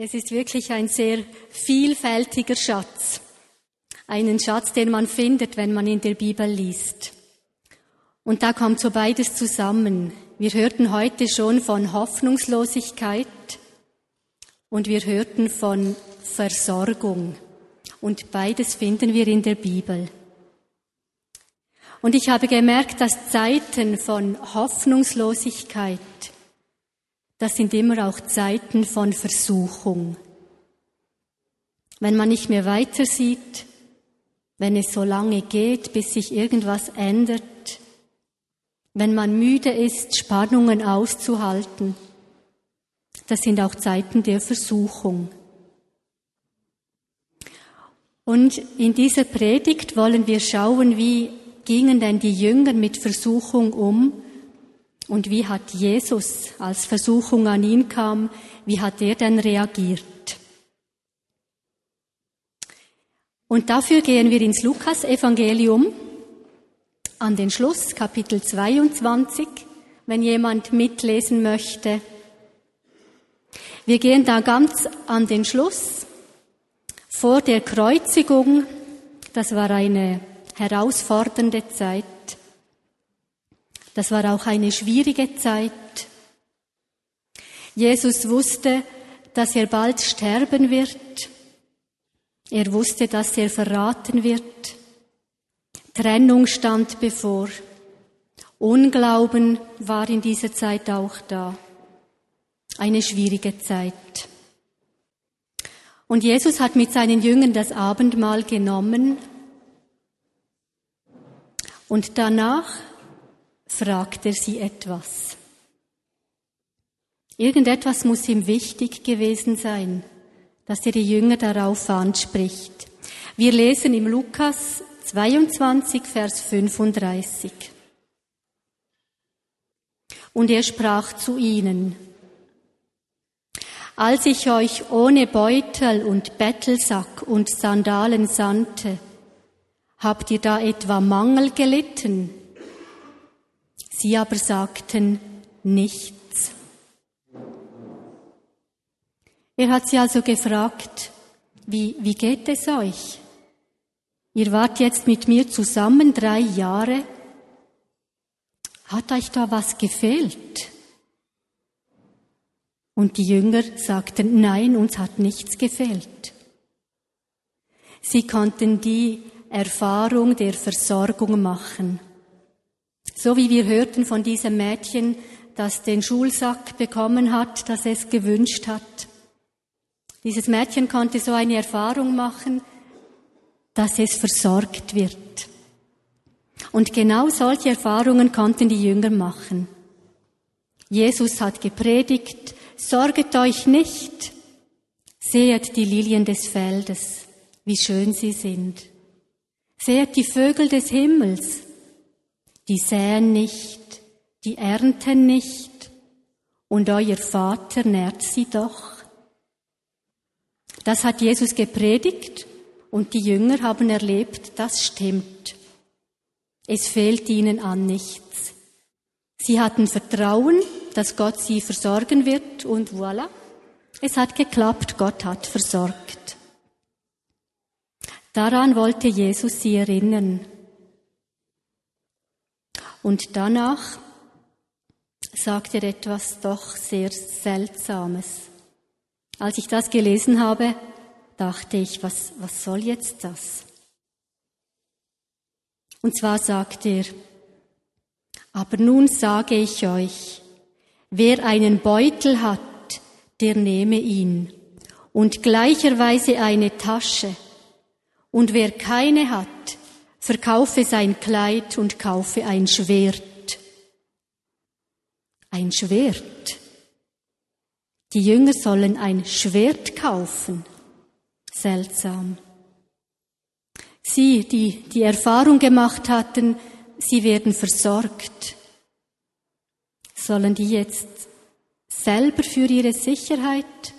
Es ist wirklich ein sehr vielfältiger Schatz. Einen Schatz, den man findet, wenn man in der Bibel liest. Und da kommt so beides zusammen. Wir hörten heute schon von Hoffnungslosigkeit und wir hörten von Versorgung. Und beides finden wir in der Bibel. Und ich habe gemerkt, dass Zeiten von Hoffnungslosigkeit das sind immer auch Zeiten von Versuchung. Wenn man nicht mehr weiter sieht, wenn es so lange geht, bis sich irgendwas ändert, wenn man müde ist, Spannungen auszuhalten, das sind auch Zeiten der Versuchung. Und in dieser Predigt wollen wir schauen, wie gingen denn die Jünger mit Versuchung um und wie hat Jesus, als Versuchung an ihn kam, wie hat er denn reagiert? Und dafür gehen wir ins Lukas-Evangelium an den Schluss, Kapitel 22, wenn jemand mitlesen möchte. Wir gehen da ganz an den Schluss, vor der Kreuzigung. Das war eine herausfordernde Zeit. Das war auch eine schwierige Zeit. Jesus wusste, dass er bald sterben wird. Er wusste, dass er verraten wird. Trennung stand bevor. Unglauben war in dieser Zeit auch da. Eine schwierige Zeit. Und Jesus hat mit seinen Jüngern das Abendmahl genommen. Und danach fragt er sie etwas. Irgendetwas muss ihm wichtig gewesen sein, dass er die Jünger darauf anspricht. Wir lesen im Lukas 22, Vers 35. Und er sprach zu ihnen, als ich euch ohne Beutel und Bettelsack und Sandalen sandte, habt ihr da etwa Mangel gelitten? Sie aber sagten nichts. Er hat sie also gefragt, wie, wie geht es euch? Ihr wart jetzt mit mir zusammen drei Jahre. Hat euch da was gefehlt? Und die Jünger sagten, nein, uns hat nichts gefehlt. Sie konnten die Erfahrung der Versorgung machen. So wie wir hörten von diesem Mädchen, das den Schulsack bekommen hat, das es gewünscht hat. Dieses Mädchen konnte so eine Erfahrung machen, dass es versorgt wird. Und genau solche Erfahrungen konnten die Jünger machen. Jesus hat gepredigt, sorget euch nicht, sehet die Lilien des Feldes, wie schön sie sind. Sehet die Vögel des Himmels, die säen nicht, die ernten nicht, und euer Vater nährt sie doch. Das hat Jesus gepredigt und die Jünger haben erlebt, das stimmt. Es fehlt ihnen an nichts. Sie hatten Vertrauen, dass Gott sie versorgen wird und voilà, es hat geklappt, Gott hat versorgt. Daran wollte Jesus sie erinnern. Und danach sagt er etwas doch sehr Seltsames. Als ich das gelesen habe, dachte ich, was, was soll jetzt das? Und zwar sagt er, aber nun sage ich euch, wer einen Beutel hat, der nehme ihn, und gleicherweise eine Tasche, und wer keine hat, verkaufe sein Kleid und kaufe ein Schwert. Ein Schwert. Die Jünger sollen ein Schwert kaufen. Seltsam. Sie, die die Erfahrung gemacht hatten, sie werden versorgt, sollen die jetzt selber für ihre Sicherheit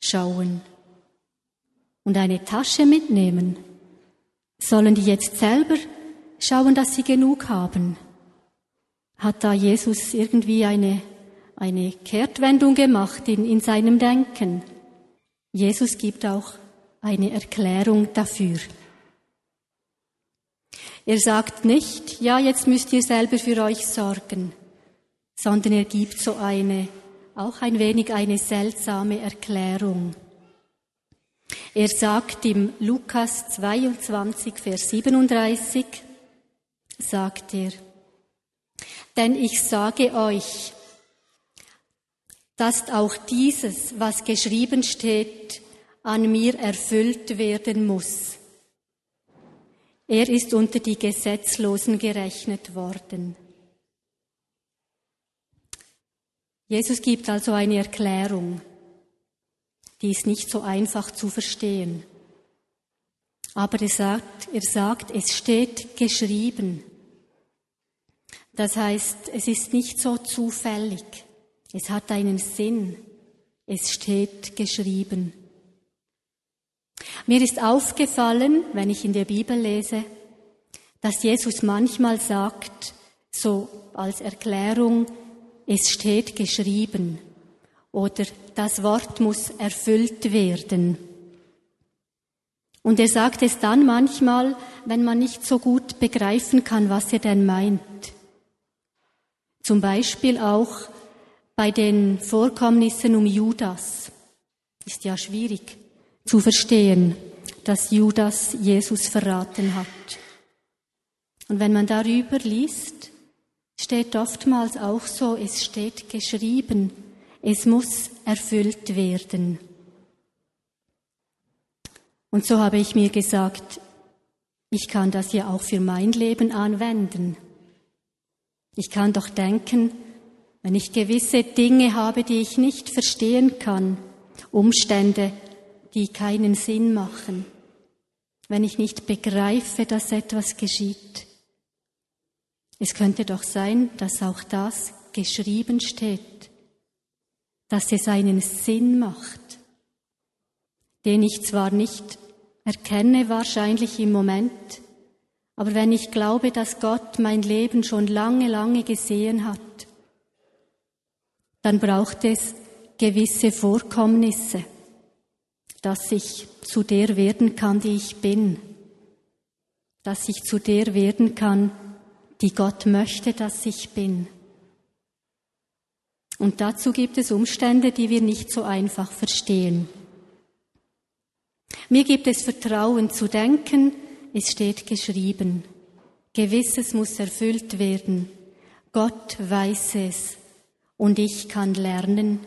schauen und eine Tasche mitnehmen. Sollen die jetzt selber schauen, dass sie genug haben? Hat da Jesus irgendwie eine, eine Kehrtwendung gemacht in, in seinem Denken? Jesus gibt auch eine Erklärung dafür. Er sagt nicht, ja, jetzt müsst ihr selber für euch sorgen, sondern er gibt so eine, auch ein wenig eine seltsame Erklärung. Er sagt im Lukas 22, Vers 37, sagt er, denn ich sage euch, dass auch dieses, was geschrieben steht, an mir erfüllt werden muss. Er ist unter die Gesetzlosen gerechnet worden. Jesus gibt also eine Erklärung, die ist nicht so einfach zu verstehen. Aber er sagt, er sagt, es steht geschrieben. Das heißt, es ist nicht so zufällig. Es hat einen Sinn. Es steht geschrieben. Mir ist aufgefallen, wenn ich in der Bibel lese, dass Jesus manchmal sagt, so als Erklärung, es steht geschrieben oder das Wort muss erfüllt werden. Und er sagt es dann manchmal, wenn man nicht so gut begreifen kann, was er denn meint. Zum Beispiel auch bei den Vorkommnissen um Judas. Ist ja schwierig zu verstehen, dass Judas Jesus verraten hat. Und wenn man darüber liest, steht oftmals auch so, es steht geschrieben, es muss erfüllt werden. Und so habe ich mir gesagt, ich kann das ja auch für mein Leben anwenden. Ich kann doch denken, wenn ich gewisse Dinge habe, die ich nicht verstehen kann, Umstände, die keinen Sinn machen, wenn ich nicht begreife, dass etwas geschieht. Es könnte doch sein, dass auch das geschrieben steht, dass es einen Sinn macht, den ich zwar nicht erkenne wahrscheinlich im Moment, aber wenn ich glaube, dass Gott mein Leben schon lange, lange gesehen hat, dann braucht es gewisse Vorkommnisse, dass ich zu der werden kann, die ich bin, dass ich zu der werden kann, die Gott möchte, dass ich bin. Und dazu gibt es Umstände, die wir nicht so einfach verstehen. Mir gibt es Vertrauen zu denken, es steht geschrieben. Gewisses muss erfüllt werden. Gott weiß es. Und ich kann lernen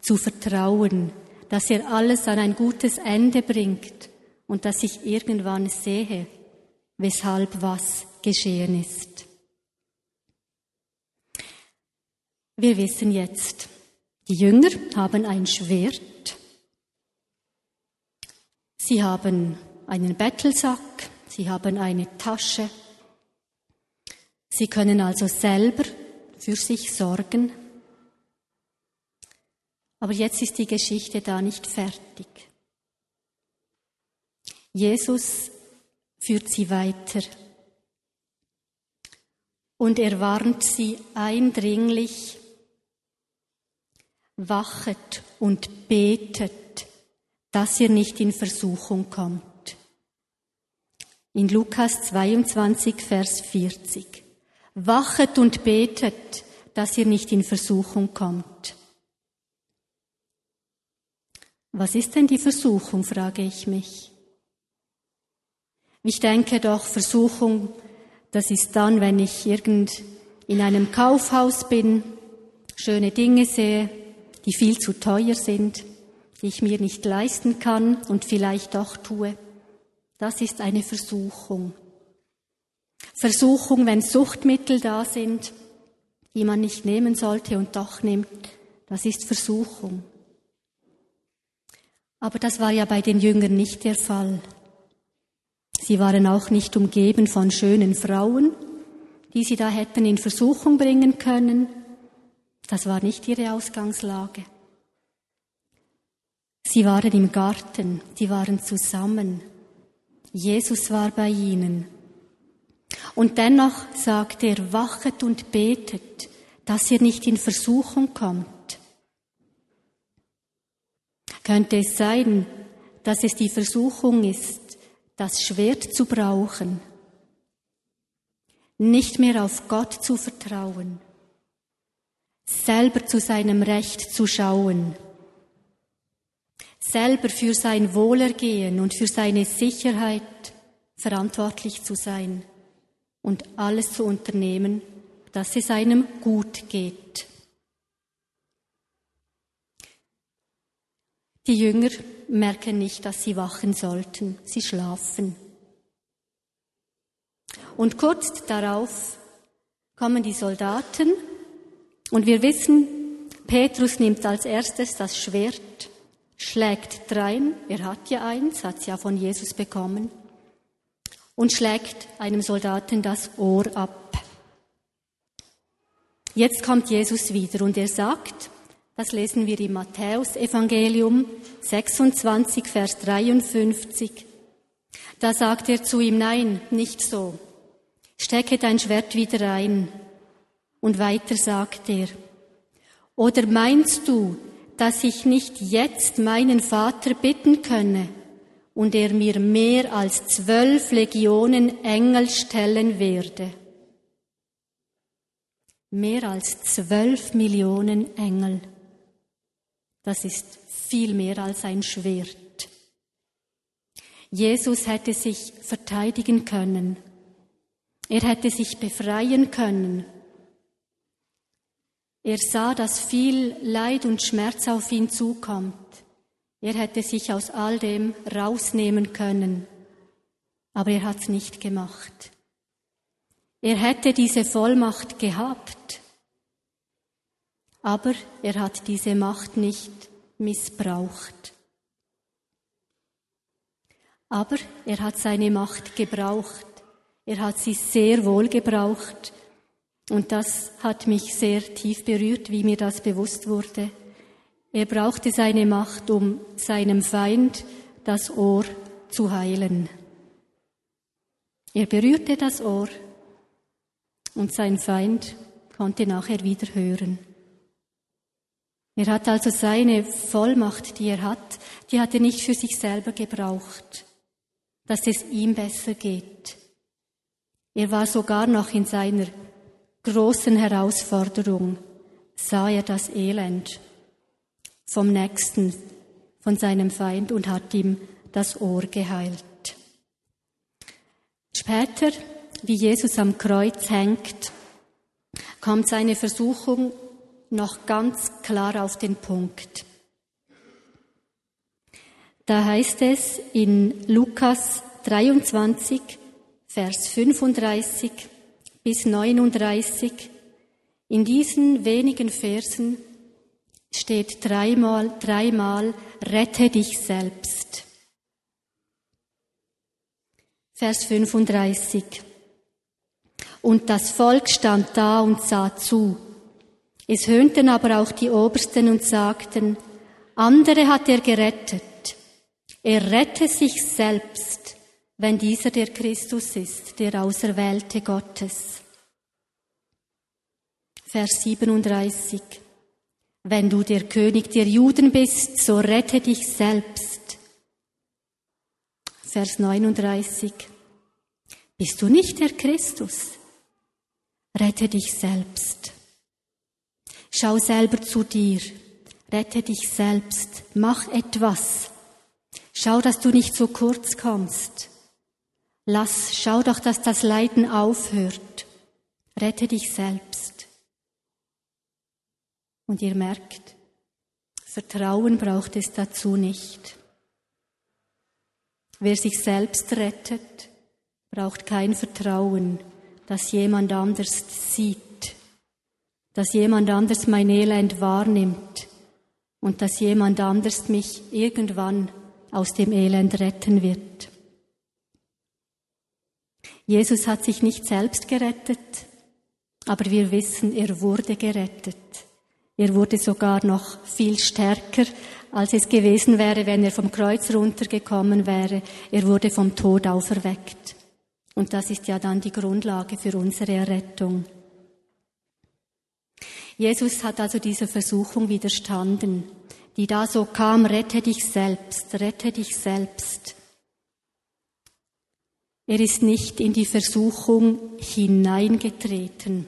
zu vertrauen, dass er alles an ein gutes Ende bringt und dass ich irgendwann sehe, weshalb was geschehen ist. Wir wissen jetzt, die Jünger haben ein Schwert, sie haben einen Bettelsack, sie haben eine Tasche, sie können also selber für sich sorgen. Aber jetzt ist die Geschichte da nicht fertig. Jesus führt sie weiter. Und er warnt sie eindringlich, wachet und betet, dass ihr nicht in Versuchung kommt. In Lukas 22, Vers 40. Wachet und betet, dass ihr nicht in Versuchung kommt. Was ist denn die Versuchung, frage ich mich. Ich denke doch, Versuchung, das ist dann, wenn ich irgend in einem Kaufhaus bin, schöne Dinge sehe, die viel zu teuer sind, die ich mir nicht leisten kann und vielleicht doch tue. Das ist eine Versuchung. Versuchung, wenn Suchtmittel da sind, die man nicht nehmen sollte und doch nimmt, das ist Versuchung. Aber das war ja bei den Jüngern nicht der Fall. Sie waren auch nicht umgeben von schönen Frauen, die sie da hätten in Versuchung bringen können. Das war nicht ihre Ausgangslage. Sie waren im Garten, sie waren zusammen. Jesus war bei ihnen. Und dennoch sagt er, wachet und betet, dass ihr nicht in Versuchung kommt. Könnte es sein, dass es die Versuchung ist, das Schwert zu brauchen, nicht mehr auf Gott zu vertrauen, selber zu seinem Recht zu schauen, selber für sein Wohlergehen und für seine Sicherheit verantwortlich zu sein und alles zu unternehmen, dass es einem gut geht. Die Jünger merken nicht, dass sie wachen sollten. Sie schlafen. Und kurz darauf kommen die Soldaten und wir wissen, Petrus nimmt als erstes das Schwert, schlägt drein, er hat ja eins, hat es ja von Jesus bekommen, und schlägt einem Soldaten das Ohr ab. Jetzt kommt Jesus wieder und er sagt, das lesen wir im Matthäus-Evangelium 26, Vers 53. Da sagt er zu ihm, nein, nicht so. Stecke dein Schwert wieder ein. Und weiter sagt er, oder meinst du, dass ich nicht jetzt meinen Vater bitten könne und er mir mehr als zwölf Legionen Engel stellen werde? Mehr als zwölf Millionen Engel. Das ist viel mehr als ein Schwert. Jesus hätte sich verteidigen können. Er hätte sich befreien können. Er sah, dass viel Leid und Schmerz auf ihn zukommt. Er hätte sich aus all dem rausnehmen können. Aber er hat es nicht gemacht. Er hätte diese Vollmacht gehabt. Aber er hat diese Macht nicht missbraucht. Aber er hat seine Macht gebraucht. Er hat sie sehr wohl gebraucht. Und das hat mich sehr tief berührt, wie mir das bewusst wurde. Er brauchte seine Macht, um seinem Feind das Ohr zu heilen. Er berührte das Ohr und sein Feind konnte nachher wieder hören. Er hat also seine Vollmacht, die er hat, die hat er nicht für sich selber gebraucht, dass es ihm besser geht. Er war sogar noch in seiner großen Herausforderung, sah er das Elend vom Nächsten, von seinem Feind und hat ihm das Ohr geheilt. Später, wie Jesus am Kreuz hängt, kommt seine Versuchung noch ganz klar auf den Punkt. Da heißt es in Lukas 23, Vers 35 bis 39, in diesen wenigen Versen steht dreimal, dreimal, rette dich selbst. Vers 35. Und das Volk stand da und sah zu. Es höhnten aber auch die Obersten und sagten, andere hat er gerettet. Er rette sich selbst, wenn dieser der Christus ist, der Auserwählte Gottes. Vers 37. Wenn du der König der Juden bist, so rette dich selbst. Vers 39. Bist du nicht der Christus? Rette dich selbst. Schau selber zu dir. Rette dich selbst. Mach etwas. Schau, dass du nicht so kurz kommst. Lass, schau doch, dass das Leiden aufhört. Rette dich selbst. Und ihr merkt, Vertrauen braucht es dazu nicht. Wer sich selbst rettet, braucht kein Vertrauen, dass jemand anders sieht dass jemand anders mein Elend wahrnimmt und dass jemand anders mich irgendwann aus dem Elend retten wird. Jesus hat sich nicht selbst gerettet, aber wir wissen, er wurde gerettet. Er wurde sogar noch viel stärker, als es gewesen wäre, wenn er vom Kreuz runtergekommen wäre. Er wurde vom Tod auferweckt. Und das ist ja dann die Grundlage für unsere Errettung. Jesus hat also dieser Versuchung widerstanden. die da so kam, rette dich selbst, rette dich selbst. Er ist nicht in die Versuchung hineingetreten.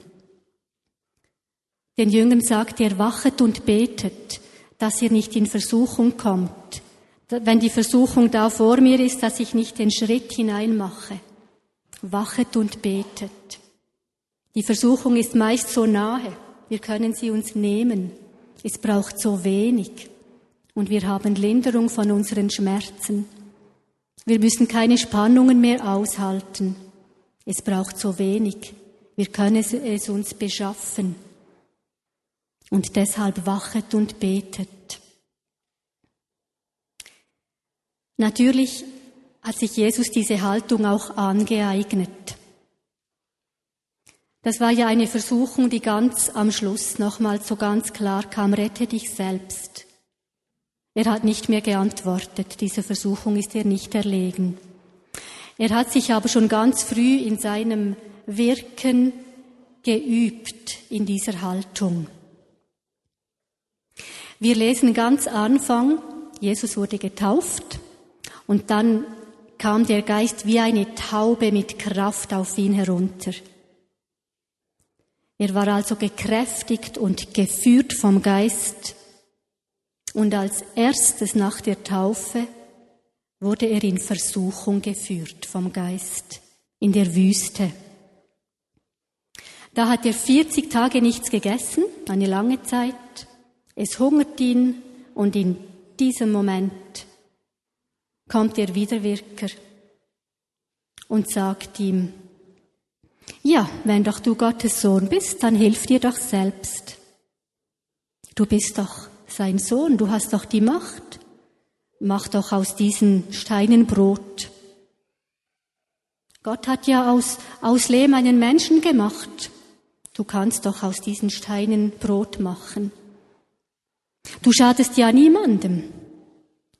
Den Jüngern sagt er, wachet und betet, dass ihr nicht in Versuchung kommt. Wenn die Versuchung da vor mir ist, dass ich nicht den Schritt hinein mache. Wachet und betet. Die Versuchung ist meist so nahe. Wir können sie uns nehmen. Es braucht so wenig. Und wir haben Linderung von unseren Schmerzen. Wir müssen keine Spannungen mehr aushalten. Es braucht so wenig. Wir können es uns beschaffen. Und deshalb wachet und betet. Natürlich hat sich Jesus diese Haltung auch angeeignet. Das war ja eine Versuchung, die ganz am Schluss nochmal so ganz klar kam, rette dich selbst. Er hat nicht mehr geantwortet, dieser Versuchung ist er nicht erlegen. Er hat sich aber schon ganz früh in seinem Wirken geübt in dieser Haltung. Wir lesen ganz Anfang, Jesus wurde getauft und dann kam der Geist wie eine Taube mit Kraft auf ihn herunter. Er war also gekräftigt und geführt vom Geist. Und als erstes nach der Taufe wurde er in Versuchung geführt vom Geist in der Wüste. Da hat er 40 Tage nichts gegessen, eine lange Zeit. Es hungert ihn und in diesem Moment kommt der Widerwirker und sagt ihm, ja, wenn doch du Gottes Sohn bist, dann hilf dir doch selbst. Du bist doch sein Sohn, du hast doch die Macht. Mach doch aus diesen Steinen Brot. Gott hat ja aus, aus Lehm einen Menschen gemacht. Du kannst doch aus diesen Steinen Brot machen. Du schadest ja niemandem.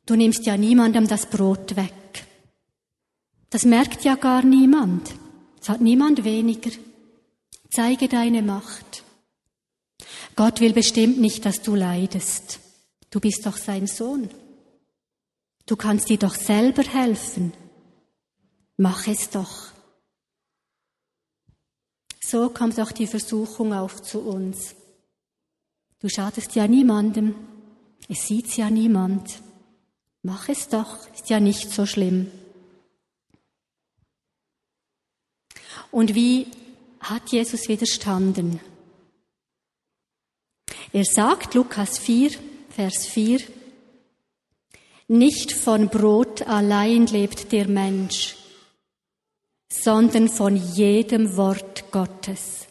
Du nimmst ja niemandem das Brot weg. Das merkt ja gar niemand. Es hat niemand weniger. Zeige deine Macht. Gott will bestimmt nicht, dass du leidest. Du bist doch sein Sohn. Du kannst dir doch selber helfen. Mach es doch. So kommt auch die Versuchung auf zu uns. Du schadest ja niemandem. Es sieht's ja niemand. Mach es doch. Ist ja nicht so schlimm. Und wie hat Jesus widerstanden? Er sagt, Lukas 4, Vers 4, nicht von Brot allein lebt der Mensch, sondern von jedem Wort Gottes.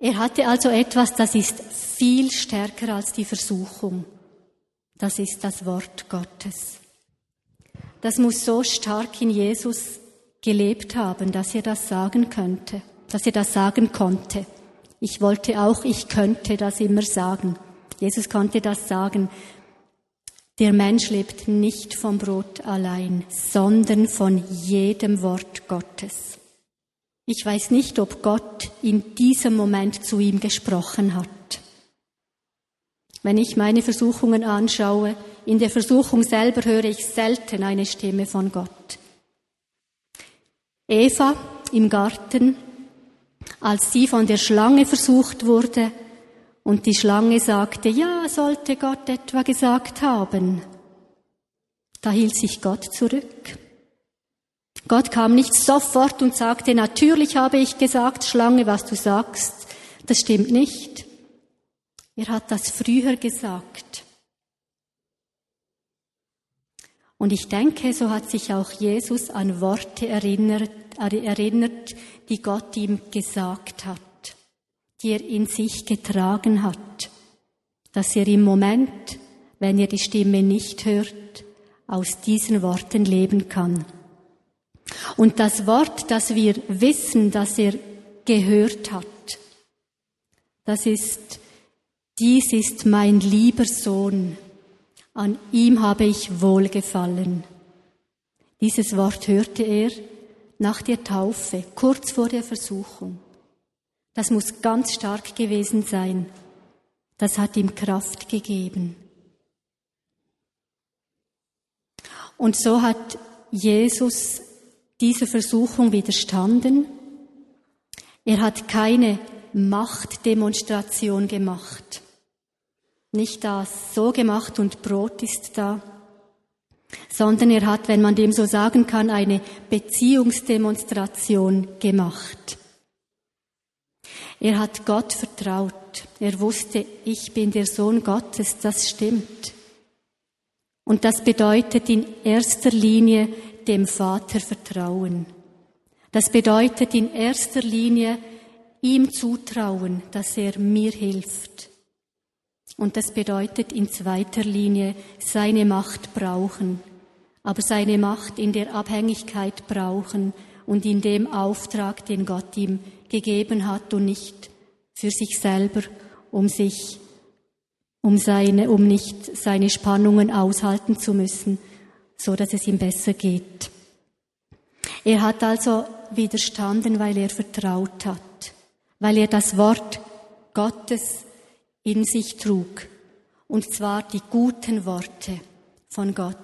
Er hatte also etwas, das ist viel stärker als die Versuchung. Das ist das Wort Gottes. Das muss so stark in Jesus gelebt haben, dass er das sagen könnte, dass er das sagen konnte. Ich wollte auch, ich könnte das immer sagen. Jesus konnte das sagen. Der Mensch lebt nicht vom Brot allein, sondern von jedem Wort Gottes. Ich weiß nicht, ob Gott in diesem Moment zu ihm gesprochen hat. Wenn ich meine Versuchungen anschaue, in der Versuchung selber höre ich selten eine Stimme von Gott. Eva im Garten, als sie von der Schlange versucht wurde und die Schlange sagte, ja, sollte Gott etwa gesagt haben. Da hielt sich Gott zurück. Gott kam nicht sofort und sagte, natürlich habe ich gesagt, Schlange, was du sagst, das stimmt nicht. Er hat das früher gesagt. Und ich denke, so hat sich auch Jesus an Worte erinnert, erinnert, die Gott ihm gesagt hat, die er in sich getragen hat, dass er im Moment, wenn er die Stimme nicht hört, aus diesen Worten leben kann. Und das Wort, das wir wissen, dass er gehört hat, das ist, dies ist mein lieber Sohn, an ihm habe ich wohlgefallen. Dieses Wort hörte er nach der Taufe, kurz vor der Versuchung. Das muss ganz stark gewesen sein. Das hat ihm Kraft gegeben. Und so hat Jesus dieser Versuchung widerstanden. Er hat keine Machtdemonstration gemacht. Nicht das so gemacht und Brot ist da, sondern er hat, wenn man dem so sagen kann, eine Beziehungsdemonstration gemacht. Er hat Gott vertraut. Er wusste, ich bin der Sohn Gottes, das stimmt. Und das bedeutet in erster Linie dem Vater vertrauen. Das bedeutet in erster Linie ihm zutrauen, dass er mir hilft. Und das bedeutet in zweiter Linie seine Macht brauchen, aber seine Macht in der Abhängigkeit brauchen und in dem Auftrag, den Gott ihm gegeben hat und nicht für sich selber, um sich, um seine, um nicht seine Spannungen aushalten zu müssen, so dass es ihm besser geht. Er hat also widerstanden, weil er vertraut hat, weil er das Wort Gottes in sich trug, und zwar die guten Worte von Gott.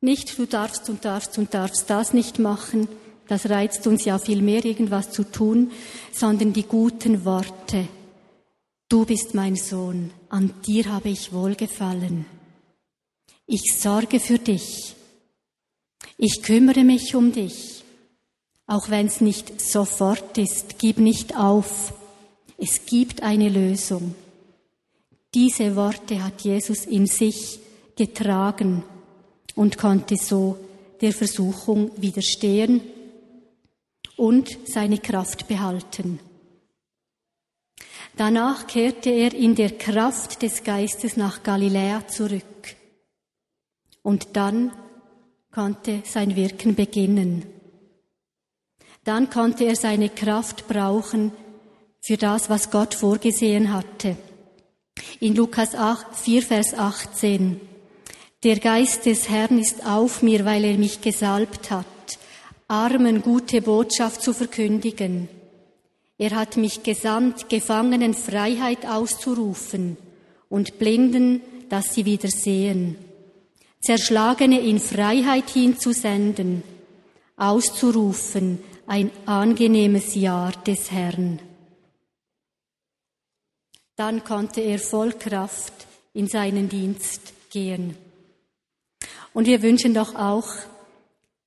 Nicht du darfst und darfst und darfst das nicht machen, das reizt uns ja viel mehr, irgendwas zu tun, sondern die guten Worte. Du bist mein Sohn, an dir habe ich wohlgefallen. Ich sorge für dich. Ich kümmere mich um dich. Auch wenn es nicht sofort ist, gib nicht auf. Es gibt eine Lösung. Diese Worte hat Jesus in sich getragen und konnte so der Versuchung widerstehen und seine Kraft behalten. Danach kehrte er in der Kraft des Geistes nach Galiläa zurück. Und dann konnte sein Wirken beginnen. Dann konnte er seine Kraft brauchen für das, was Gott vorgesehen hatte. In Lukas 8, 4, Vers 18. Der Geist des Herrn ist auf mir, weil er mich gesalbt hat, Armen gute Botschaft zu verkündigen. Er hat mich gesandt, Gefangenen Freiheit auszurufen und Blinden, dass sie wieder sehen. Zerschlagene in Freiheit hinzusenden, auszurufen ein angenehmes Jahr des Herrn. Dann konnte er voll Kraft in seinen Dienst gehen. Und wir wünschen doch auch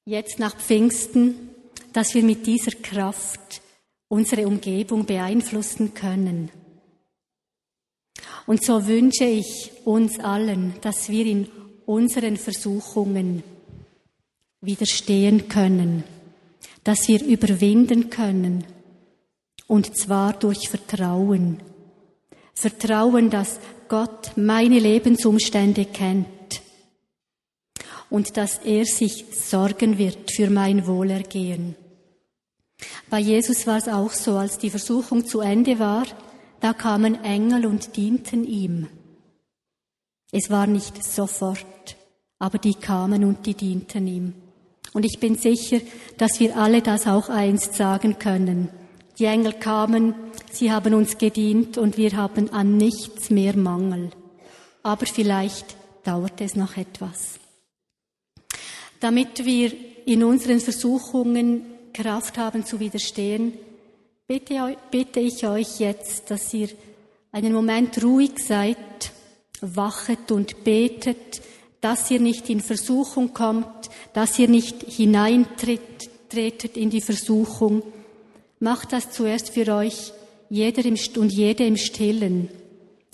jetzt nach Pfingsten, dass wir mit dieser Kraft unsere Umgebung beeinflussen können. Und so wünsche ich uns allen, dass wir in unseren Versuchungen widerstehen können, dass wir überwinden können, und zwar durch Vertrauen. Vertrauen, dass Gott meine Lebensumstände kennt und dass er sich sorgen wird für mein Wohlergehen. Bei Jesus war es auch so, als die Versuchung zu Ende war, da kamen Engel und dienten ihm. Es war nicht sofort, aber die kamen und die dienten ihm. Und ich bin sicher, dass wir alle das auch einst sagen können. Die Engel kamen, sie haben uns gedient und wir haben an nichts mehr Mangel. Aber vielleicht dauert es noch etwas. Damit wir in unseren Versuchungen Kraft haben zu widerstehen, bitte, ich euch jetzt, dass ihr einen Moment ruhig seid, wachet und betet, dass ihr nicht in Versuchung kommt, dass ihr nicht hineintretet in die Versuchung. Macht das zuerst für euch, jeder im, und jede im Stillen.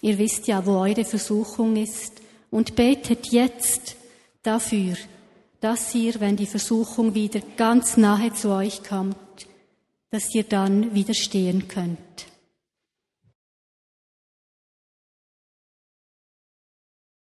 Ihr wisst ja, wo eure Versuchung ist. Und betet jetzt dafür, dass ihr, wenn die Versuchung wieder ganz nahe zu euch kommt, dass ihr dann widerstehen könnt.